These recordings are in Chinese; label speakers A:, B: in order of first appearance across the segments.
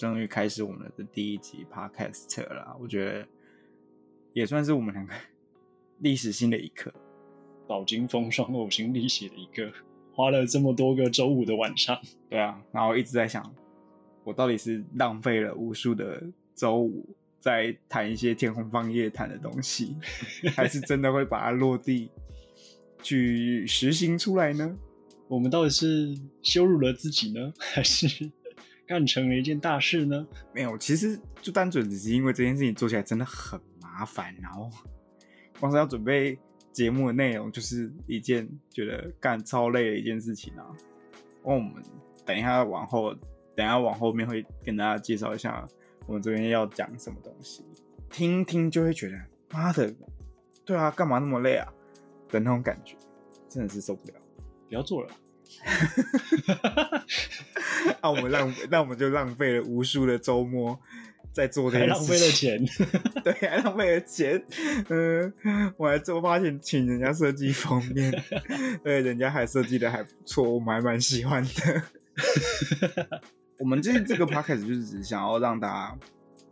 A: 终于开始我们的第一集 podcast 了，我觉得也算是我们两个 历史性的一刻。
B: 饱经风霜、呕心沥血的一个，花了这么多个周五的晚上，
A: 对啊，然后一直在想，我到底是浪费了无数的周五在谈一些天空放夜谈的东西，还是真的会把它落地去实行出来呢？
B: 我们到底是羞辱了自己呢，还是干成了一件大事呢？
A: 没有，其实就单纯只是因为这件事情做起来真的很麻烦，然后光是要准备。节目的内容就是一件觉得干超累的一件事情啊。那我们等一下往后，等一下往后面会跟大家介绍一下我们这边要讲什么东西，听听就会觉得妈的，对啊，干嘛那么累啊的那种感觉，真的是受不了。
B: 不要做了，
A: 那 我们浪，那我们就浪费了无数的周末。在做这些，
B: 浪费了钱，
A: 对，还浪费了钱。嗯，我还做发现，请人家设计封面，对，人家还设计的还不错，我们还蛮喜欢的。我们这这个 p o c a s 就是只想要让大家，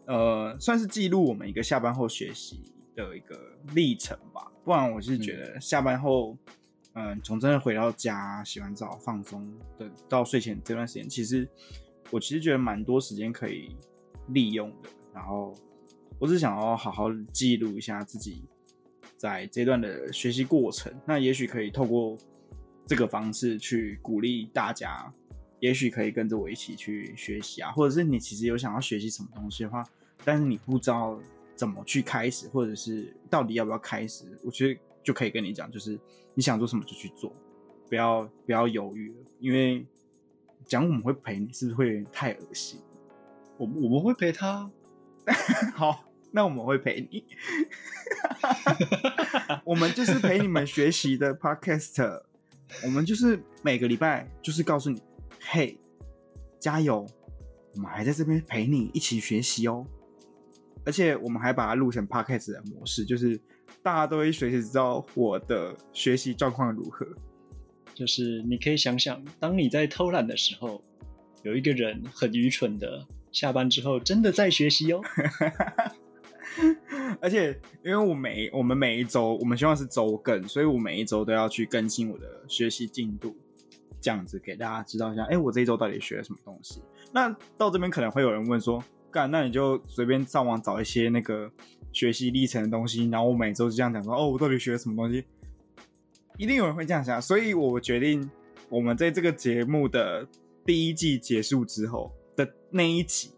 A: 呃，算是记录我们一个下班后学习的一个历程吧。不然我是觉得下班后，嗯，从真的回到家、洗完澡、放松的到睡前这段时间，其实我其实觉得蛮多时间可以。利用的，然后我只想要好好记录一下自己在这段的学习过程。那也许可以透过这个方式去鼓励大家，也许可以跟着我一起去学习啊，或者是你其实有想要学习什么东西的话，但是你不知道怎么去开始，或者是到底要不要开始，我觉得就可以跟你讲，就是你想做什么就去做，不要不要犹豫，因为讲我们会陪你，是不是会太恶心？
B: 我我们会陪他，
A: 好，那我们会陪你。我们就是陪你们学习的 podcast，我们就是每个礼拜就是告诉你，嘿，加油，我们还在这边陪你一起学习哦。而且我们还把它录成 podcast 的模式，就是大家都会随时知道我的学习状况如何。
B: 就是你可以想想，当你在偷懒的时候，有一个人很愚蠢的。下班之后真的在学习哦，
A: 而且因为我每我们每一周我们希望是周更，所以我每一周都要去更新我的学习进度，这样子给大家知道一下，哎，我这一周到底学了什么东西？那到这边可能会有人问说，干，那你就随便上网找一些那个学习历程的东西，然后我每周就这样讲说，哦，我到底学了什么东西？一定有人会这样想，所以我决定，我们在这个节目的第一季结束之后。的那一集，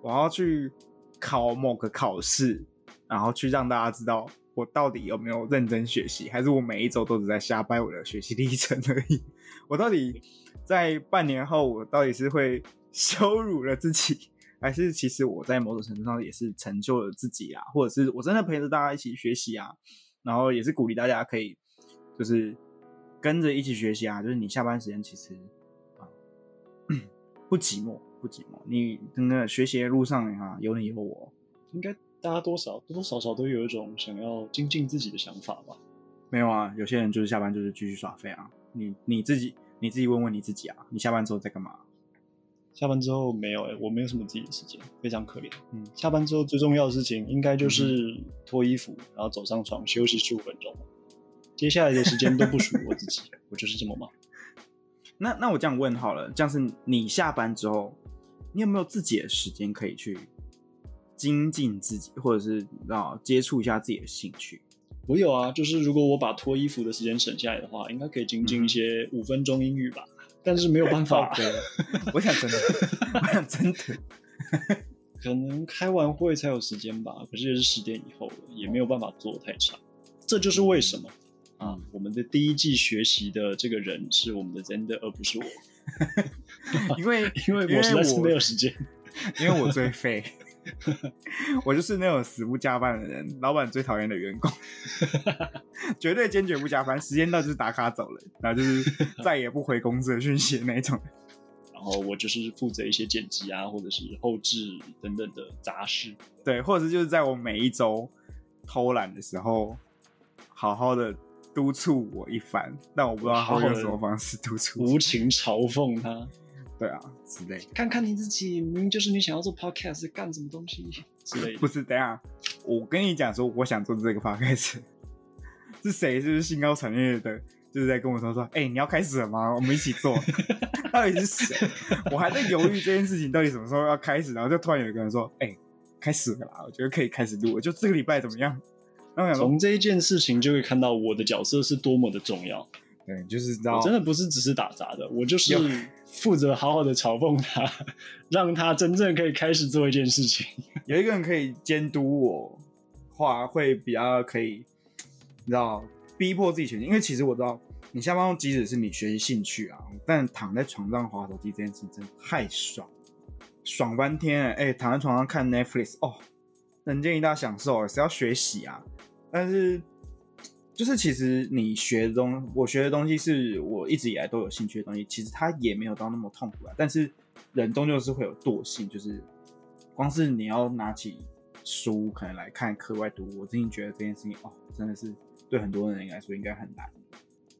A: 我要去考某个考试，然后去让大家知道我到底有没有认真学习，还是我每一周都只在瞎掰我的学习历程而已。我到底在半年后，我到底是会羞辱了自己，还是其实我在某种程度上也是成就了自己啊？或者是我真的陪着大家一起学习啊？然后也是鼓励大家可以就是跟着一起学习啊？就是你下班时间其实啊不寂寞。不寂寞，你真的学习的路上啊，有你有我，
B: 应该大家多少多多少少都有一种想要精进自己的想法吧？
A: 没有啊，有些人就是下班就是继续耍废啊。你你自己你自己问问你自己啊，你下班之后在干嘛？
B: 下班之后没有哎，我没有什么自己的时间，非常可怜。嗯，下班之后最重要的事情应该就是脱衣服，然后走上床休息十五分钟，接下来的时间都不属于我自己，我就是这么忙。
A: 那那我这样问好了，这样是你下班之后。你有没有自己的时间可以去精进自己，或者是啊接触一下自己的兴趣？
B: 我有啊，就是如果我把脱衣服的时间省下来的话，应该可以精进一些五分钟英语吧。但是没有办法，
A: 我想真的，我想真的，
B: 可能开完会才有时间吧。可是也是十点以后了，也没有办法做太长。这就是为什么啊，我们的第一季学习的这个人是我们的 Zender，而不是我。
A: 因为
B: 因为我实在是没有时间，
A: 因为我最废，我就是那种死不加班的人，老板最讨厌的员工，绝对坚决不加班，时间到就是打卡走了，然后就是 再也不回公司的讯息那种。
B: 然后我就是负责一些剪辑啊，或者是后置等等的杂事，
A: 对，或者是就是在我每一周偷懒的时候，好好的。督促我一番，但我不知道他用什么方式督促。
B: 无情嘲讽他，
A: 对啊之类。
B: 看看你自己，明明就是你想要做 podcast，干什么东西 之类的。
A: 不是，等下我跟你讲说，我想做这个 podcast，是谁？就是兴高采烈的，就是在跟我说说，哎，你要开始了吗？我们一起做。到底是谁？我还在犹豫这件事情到底什么时候要开始，然后就突然有一个人说，哎，开始了啦！我觉得可以开始录，就这个礼拜怎么样？
B: 从这一件事情就会看到我的角色是多么的重要。
A: 对，就是知道，
B: 我真的不是只是打杂的，我就是负责好好的嘲讽他，让他真正可以开始做一件事情。
A: 有一个人可以监督我，话会比较可以，你知道，逼迫自己前进。因为其实我知道，你下班后即使是你学习兴趣啊，但躺在床上滑手机这件事真的太爽，爽翻天！哎，躺在床上看 Netflix，哦，人间一大享受，是要学习啊。但是，就是其实你学的东，我学的东西是我一直以来都有兴趣的东西。其实它也没有到那么痛苦啊。但是人终究是会有惰性，就是光是你要拿起书可能来看课外读，我真心觉得这件事情哦，真的是对很多人来说应该很难。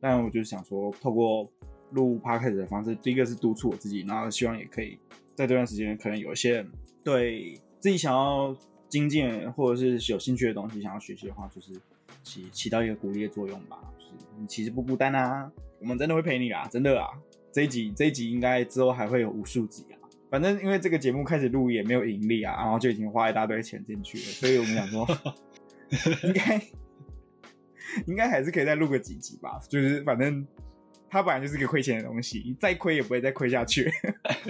A: 但我就想说，透过录 p o d c a s 的方式，第一个是督促我自己，然后希望也可以在这段时间，可能有一些对自己想要。精进或者是有兴趣的东西，想要学习的话，就是起起到一个鼓励的作用吧。就是你其实不孤单啊，我们真的会陪你啦，真的啊。这一集这一集应该之后还会有无数集啊。反正因为这个节目开始录也没有盈利啊，然后就已经花一大堆钱进去了，所以我们想说，应该应该还是可以再录个几集吧。就是反正它本来就是个亏钱的东西，再亏也不会再亏下去。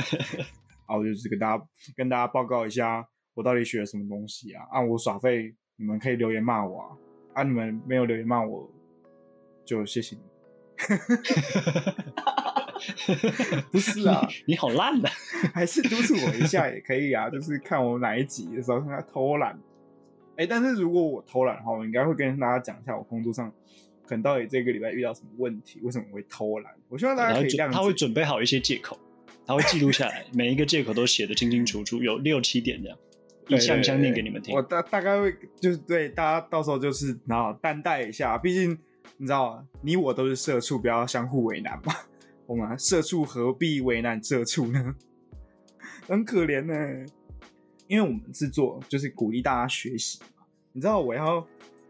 A: 好，就是跟大家跟大家报告一下。我到底学了什么东西啊？啊，我耍废，你们可以留言骂我啊！啊，你们没有留言骂我，就谢谢你。不是啊，
B: 你好烂的，
A: 还是督促我一下 也可以啊。就是看我哪一集的时候他偷懒。哎，但是如果我偷懒的话，我应该会跟大家讲一下我工作上可能到底这个礼拜遇到什么问题，为什么会偷懒。我希望大家可以这样，
B: 他会准备好一些借口，他会记录下来，每一个借口都写的清清楚楚，有六七点这样。一项一项念给你们听。
A: 我大大概会就是对大家到时候就是然后担待一下，毕竟你知道你我都是社畜，不要相互为难嘛。我们社畜何必为难社畜呢？很可怜呢。因为我们是做就是鼓励大家学习嘛。你知道我要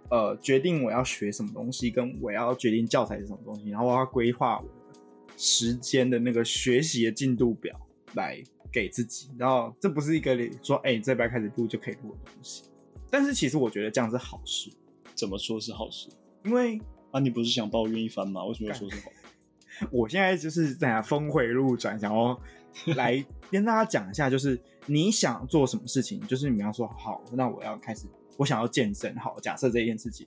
A: 呃决定我要学什么东西，跟我要决定教材是什么东西，然后我要规划我时间的那个学习的进度表来。给自己，然后这不是一个说，哎，这边开始录就可以录的东西。但是其实我觉得这样是好事。
B: 怎么说是好事？
A: 因为
B: 啊，你不是想抱怨一番吗？为什么要说是好？
A: 我现在就是在峰回路转，想要 来跟大家讲一下，就是你想做什么事情，就是你要说好，那我要开始，我想要健身。好，假设这件事情，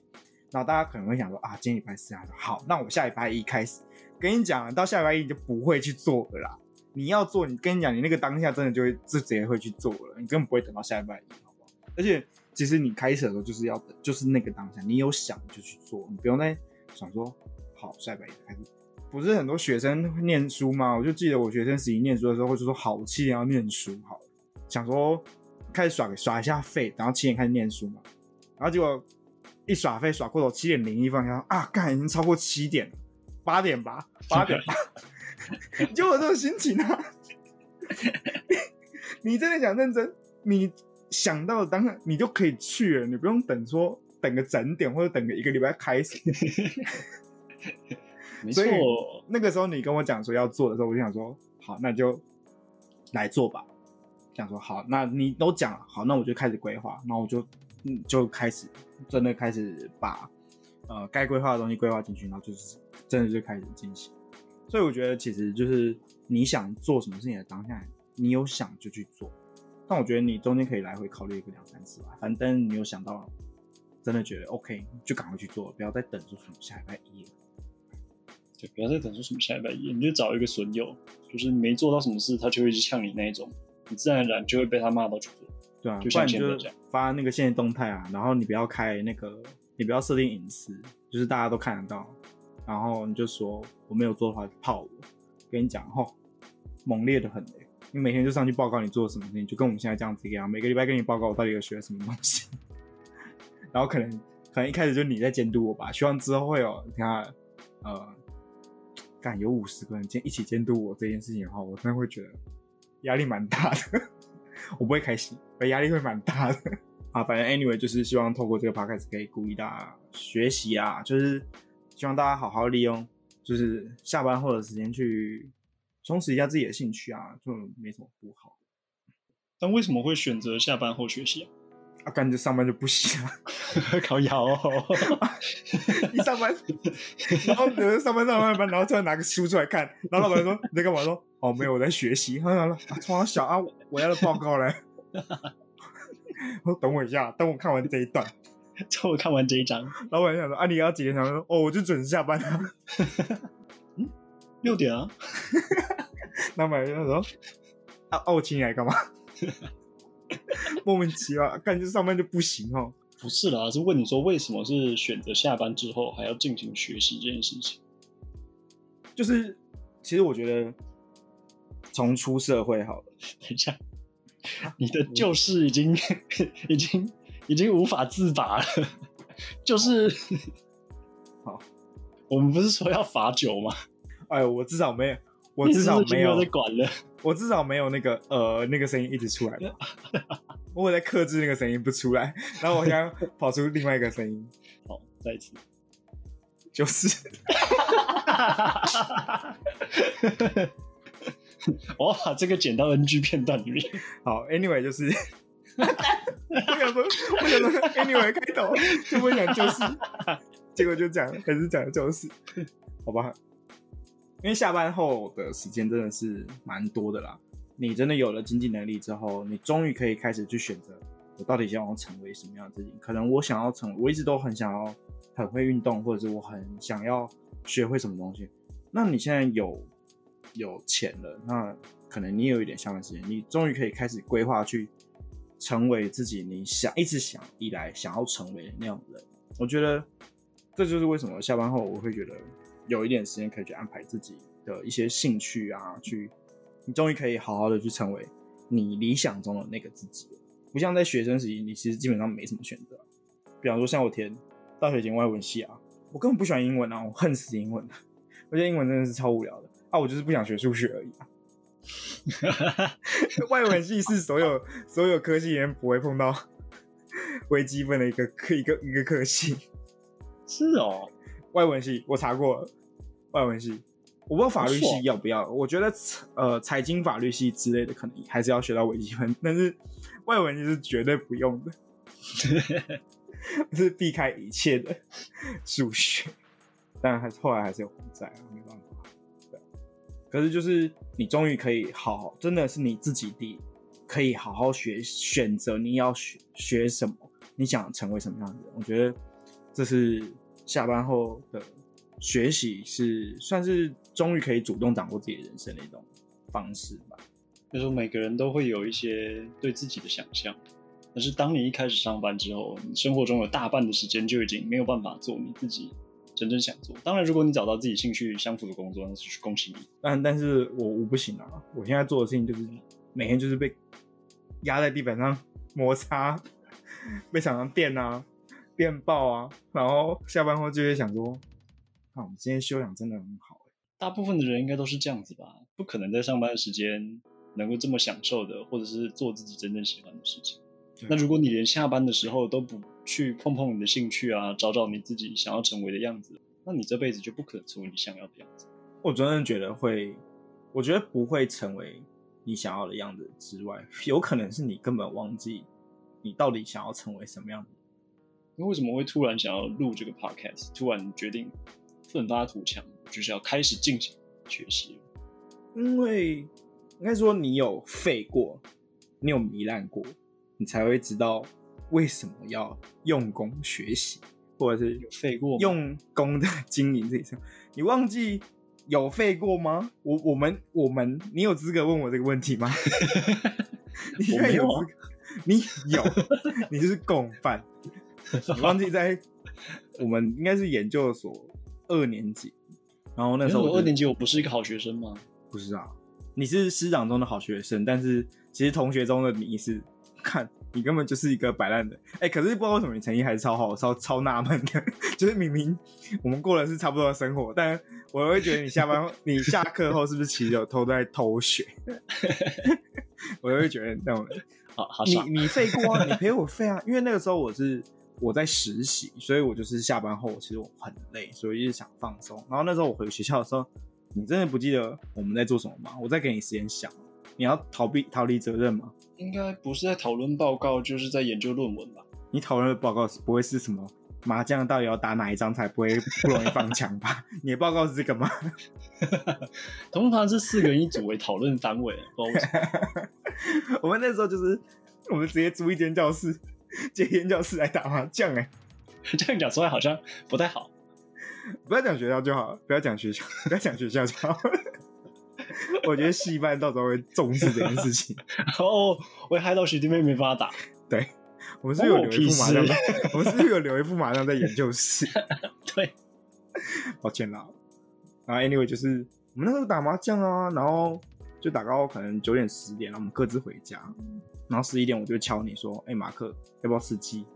A: 然后大家可能会想说啊，今天礼拜四啊，好，那我下礼拜一开始，跟你讲，到下礼拜一你就不会去做了啦。你要做，你跟你讲，你那个当下真的就会就直接会去做了，你根本不会等到下礼拜一，好不好？而且其实你开始的时候就是要等，就是那个当下，你有想就去做，你不用再想说好下礼拜一开始。不是很多学生念书吗？我就记得我学生时期念书的时候，会说好七点要念书，好想说开始耍耍一下废，然后七点开始念书嘛，然后结果一耍废耍过头，七点零一分，然后啊，干已经超过七点，八点吧，八点吧。就有这种心情啊！你真的想认真？你想到当然，你就可以去了，你不用等说等个整点或者等个一个礼拜开始。
B: 所以，
A: 那个时候你跟我讲说要做的时候，我就想说好，那就来做吧。想说好，那你都讲了，好，那我就开始规划，那我就嗯就开始真的开始把呃该规划的东西规划进去，然后就是真的就开始进行。所以我觉得其实就是你想做什么事情的当下，你有想就去做。但我觉得你中间可以来回考虑一个两三次吧。反正你有想到，真的觉得 OK，就赶快去做，不要再等出什么下礼拜一了。
B: 对，不要再等出什么下礼拜一，你就找一个损友，就是你没做到什么事，他就会去呛你那一种，你自然而然就会被他骂到去做。
A: 对啊，
B: 就像
A: 你就发那个现在动态啊，然后你不要开那个，你不要设定隐私，就是大家都看得到。然后你就说我没有做的话就泡我，跟你讲吼，猛烈的很嘞！你每天就上去报告你做了什么事情，就跟我们现在这样子一样，每个礼拜跟你报告我到底有学什么东西。然后可能可能一开始就你在监督我吧，希望之后会有你看呃，可干有五十个人监一起监督我这件事情的话，我真的会觉得压力蛮大的，我不会开心，我压力会蛮大的。啊，反正 anyway 就是希望透过这个 podcast 可以鼓励大家学习啊，就是希望大家好好利用，就是下班后的时间去充实一下自己的兴趣啊，就没什么不好。
B: 但为什么会选择下班后学习啊？
A: 啊，感觉上班就不行啊，
B: 烤窑哦，
A: 一上班，然后有人上班上班班，然后突然拿个书出来看，然后老板说你在干嘛？说哦没有，我在学习。他说啊，从小啊，我要的报告嘞。我等我一下，等我看完这一段，
B: 等我看完这一章。
A: 老板想说啊，你要几点？他说哦，我就准时下班啊。
B: 嗯，六点啊。
A: 老板就说啊，哦，我请你来干嘛？莫名其妙，感觉上班就不行哦。
B: 不是啦，是问你说为什么是选择下班之后还要进行学习这件事情？
A: 就是，其实我觉得从出社会好了。
B: 等一下。你的旧事已经已经已经无法自拔了，就是
A: 好，
B: 我们不是说要罚酒吗？
A: 哎，我至少没有，我至少没有
B: 在管了，
A: 我至少没有那个呃那个声音一直出来，我在克制那个声音不出来，然后我现在跑出另外一个声音，
B: 好，再一次，
A: 就是。
B: 我把这个剪到 NG 片段里面。
A: 好，Anyway 就是，我想说，我想说，Anyway 开头就不讲就是，结果就讲还是讲就是，好吧？因为下班后的时间真的是蛮多的啦。你真的有了经济能力之后，你终于可以开始去选择，我到底想要成为什么样的自己？可能我想要成，我一直都很想要很会运动，或者是我很想要学会什么东西。那你现在有？有钱了，那可能你有一点下班时间，你终于可以开始规划去成为自己你想一直想以来想要成为的那样的人。我觉得这就是为什么下班后我会觉得有一点时间可以去安排自己的一些兴趣啊，去你终于可以好好的去成为你理想中的那个自己。不像在学生时期，你其实基本上没什么选择。比方说像我填大学填外文系啊，我根本不喜欢英文啊，我恨死英文，我觉得英文真的是超无聊的。啊，我就是不想学数学而已！外文系是所有 所有科系里面不会碰到 微积分的一个科一个一个科系。
B: 是哦，
A: 外文系我查过了，外文系我不知道法律系要不要。我觉得呃财经法律系之类的可能还是要学到微积分，但是外文系是绝对不用的，是避开一切的数学。但还是后来还是有负债啊，没办法。可是，就是你终于可以好好，真的是你自己的，可以好好学，选择你要学学什么，你想成为什么样的人。我觉得这是下班后的学习，是算是终于可以主动掌握自己人生的一种方式吧。
B: 就是每个人都会有一些对自己的想象，但是当你一开始上班之后，你生活中有大半的时间就已经没有办法做你自己。真正想做，当然，如果你找到自己兴趣相符的工作，那是恭喜你。
A: 但但是我我不行啊！我现在做的事情就是每天就是被压在地板上摩擦，被厂商电啊、电爆啊，然后下班后就会想说：，啊，我们今天休养真的很好。
B: 大部分的人应该都是这样子吧？不可能在上班的时间能够这么享受的，或者是做自己真正喜欢的事情。那如果你连下班的时候都不去碰碰你的兴趣啊，找找你自己想要成为的样子，那你这辈子就不可能成为你想要的样子。
A: 我真的觉得会，我觉得不会成为你想要的样子之外，有可能是你根本忘记你到底想要成为什么样子。
B: 那为什么会突然想要录这个 podcast？突然决定奋发图强，就是要开始进行学习
A: 因为应该说你有废过，你有糜烂过。你才会知道为什么要用功学习，或者是
B: 有废过
A: 用功的经营这一生。你忘记有废过吗？我我们我们，你有资格问我这个问题吗？你有资格？你有？你就是共犯。你忘记在我们应该是研究所二年级，然后那时候
B: 二年级我不是一个好学生吗？
A: 不是啊，你是师长中的好学生，但是其实同学中的你是。看你根本就是一个摆烂的。哎，可是不知道为什么你成绩还是超好，超超纳闷的。就是明明我们过的是差不多的生活，但我会觉得你下班你下课后是不是其实有偷在偷学？我就会觉得那种，
B: 好好
A: 你你废过啊，你陪我废啊，因为那个时候我是我在实习，所以我就是下班后其实我很累，所以一直想放松。然后那时候我回学校的时候，你真的不记得我们在做什么吗？我再给你时间想，你要逃避逃离责任吗？
B: 应该不是在讨论报告，就是在研究论文吧？
A: 你讨论的报告是不会是什么麻将到底要打哪一张才不会不容易放枪吧？你的报告是这个吗？
B: 通常是四个人一组为讨论单位，
A: 我们那时候就是我们直接租一间教室，借一间教室来打麻将。哎，
B: 这样讲出来好像不太好。
A: 不要讲学校就好，不要讲学校，不要讲学校就好。我觉得戏班到时候会重视这件事情。
B: 哦，会害到学弟妹没法打。
A: 对，我们是有留一副麻将，我们是有留一副麻将在研究室。
B: 对，
A: 抱歉啦。然后 anyway 就是我们那时候打麻将啊，然后就打到可能九点十点，然后我们各自回家。然后十一点我就敲你说：“哎，马克要不要吃鸡？”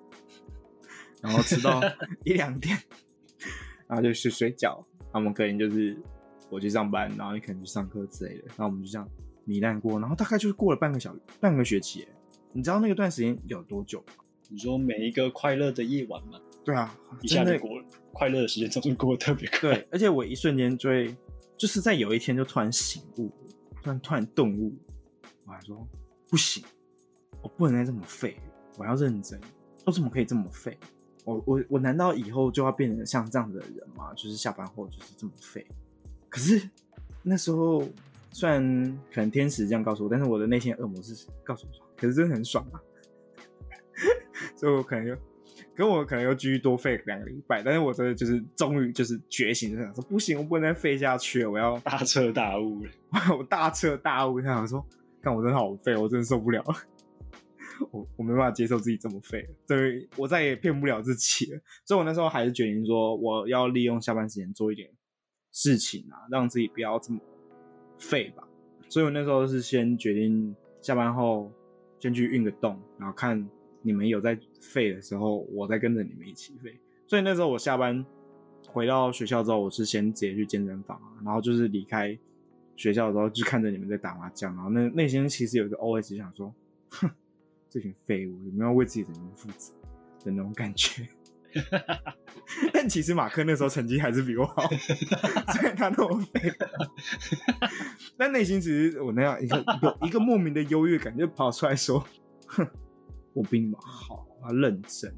A: 然后吃到 一两点，然后就去睡觉。那我们可能就是我去上班，然后你可能去上课之类的。然后我们就这样糜烂过，然后大概就是过了半个小半个学期。你知道那个段时间有多久吗？
B: 你说每一个快乐的夜晚吗？
A: 对啊，
B: 一下子过了。快乐的时间总是过得特别快。
A: 对，而且我一瞬间就会，就是在有一天就突然醒悟，突然突然顿悟，我还说不行，我不能再这么废，我要认真。我怎么可以这么废？我我我难道以后就要变成像这样的人吗？就是下班后就是这么废？可是那时候虽然可能天使这样告诉我，但是我的内心恶魔是告诉我说，可是真的很爽啊，所以我可能就。跟我可能又继续多废两个礼拜，但是我真的就是终于就是觉醒，就想说不行，我不能再废下去了，我要
B: 大彻大悟了。
A: 我大彻大悟，想说，看我真的好废，我真的受不了了，我我没办法接受自己这么废，所以我再也骗不了自己了。所以我那时候还是决定说，我要利用下班时间做一点事情啊，让自己不要这么废吧。所以我那时候是先决定下班后先去运个动，然后看。你们有在废的时候，我再跟着你们一起废。所以那时候我下班回到学校之后，我是先直接去健身房啊，然后就是离开学校的时候，就看着你们在打麻将，然后那内心其实有一个 OS 想说：哼，这群废物有没有为自己人负责的那种感觉？但其实马克那时候成绩还是比我好，虽然他那么废，但内心其实我那样一个有一个莫名的优越感就跑出来说：哼。我比你们好，我认真。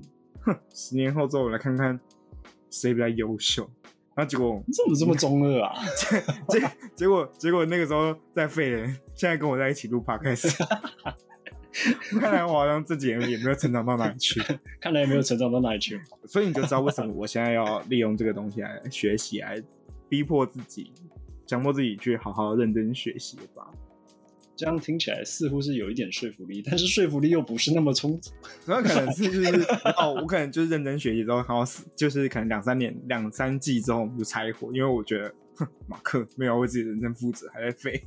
A: 哼，十年后之后，我来看看谁比较优秀。然后结果你
B: 怎么这么中二啊？
A: 结结结果结果那个时候在废人，现在跟我在一起录 podcast。看来我好像这几年也没有成长到哪里去。
B: 看来也没有成长到哪里去。
A: 所以你就知道为什么我现在要利用这个东西来学习，来逼迫自己，强迫自己去好好认真学习吧。
B: 这样听起来似乎是有一点说服力，但是说服力又不是那么充足。
A: 那可能是就是哦，我可能就是认真学习之后，然后就是可能两三年、两三季之后我们就拆伙，因为我觉得哼，马克没有为自己认真负责，还在废。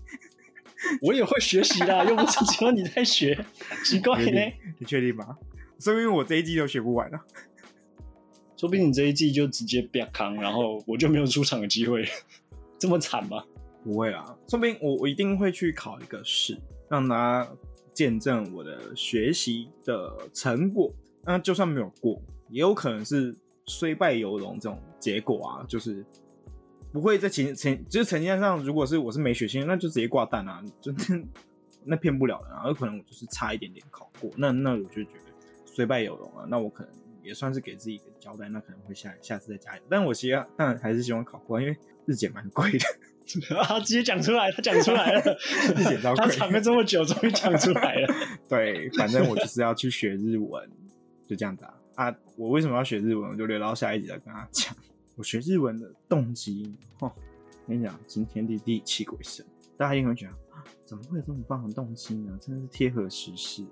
B: 我也会学习的，又不是只有你在学，奇怪呢？
A: 你确定吗？说明我这一季都学不完了。
B: 说不定你这一季就直接别扛，然后我就没有出场的机会，这么惨吗？
A: 不会啊，说不定我我一定会去考一个试，让大家见证我的学习的成果。那就算没有过，也有可能是虽败犹荣这种结果啊，就是不会在情成就是成绩上，如果是我是没学心，那就直接挂蛋啊，就 那骗不了人啊。有可能我就是差一点点考过，那那我就觉得虽败犹荣啊，那我可能也算是给自己一个交代，那可能会下下次再加油。但我希望，但还是希望考过，因为日检蛮贵的。
B: 啊！直接讲出来，他讲出来了，他藏了这么久，终于讲出来了。
A: 对，反正我就是要去学日文，就这样子啊。啊，我为什么要学日文？我就留到下一集再跟他讲。我学日文的动机，哈，跟你讲，惊天地地泣鬼神，大家一定会觉得，怎么会有这么棒的动机呢？真的是贴合时事。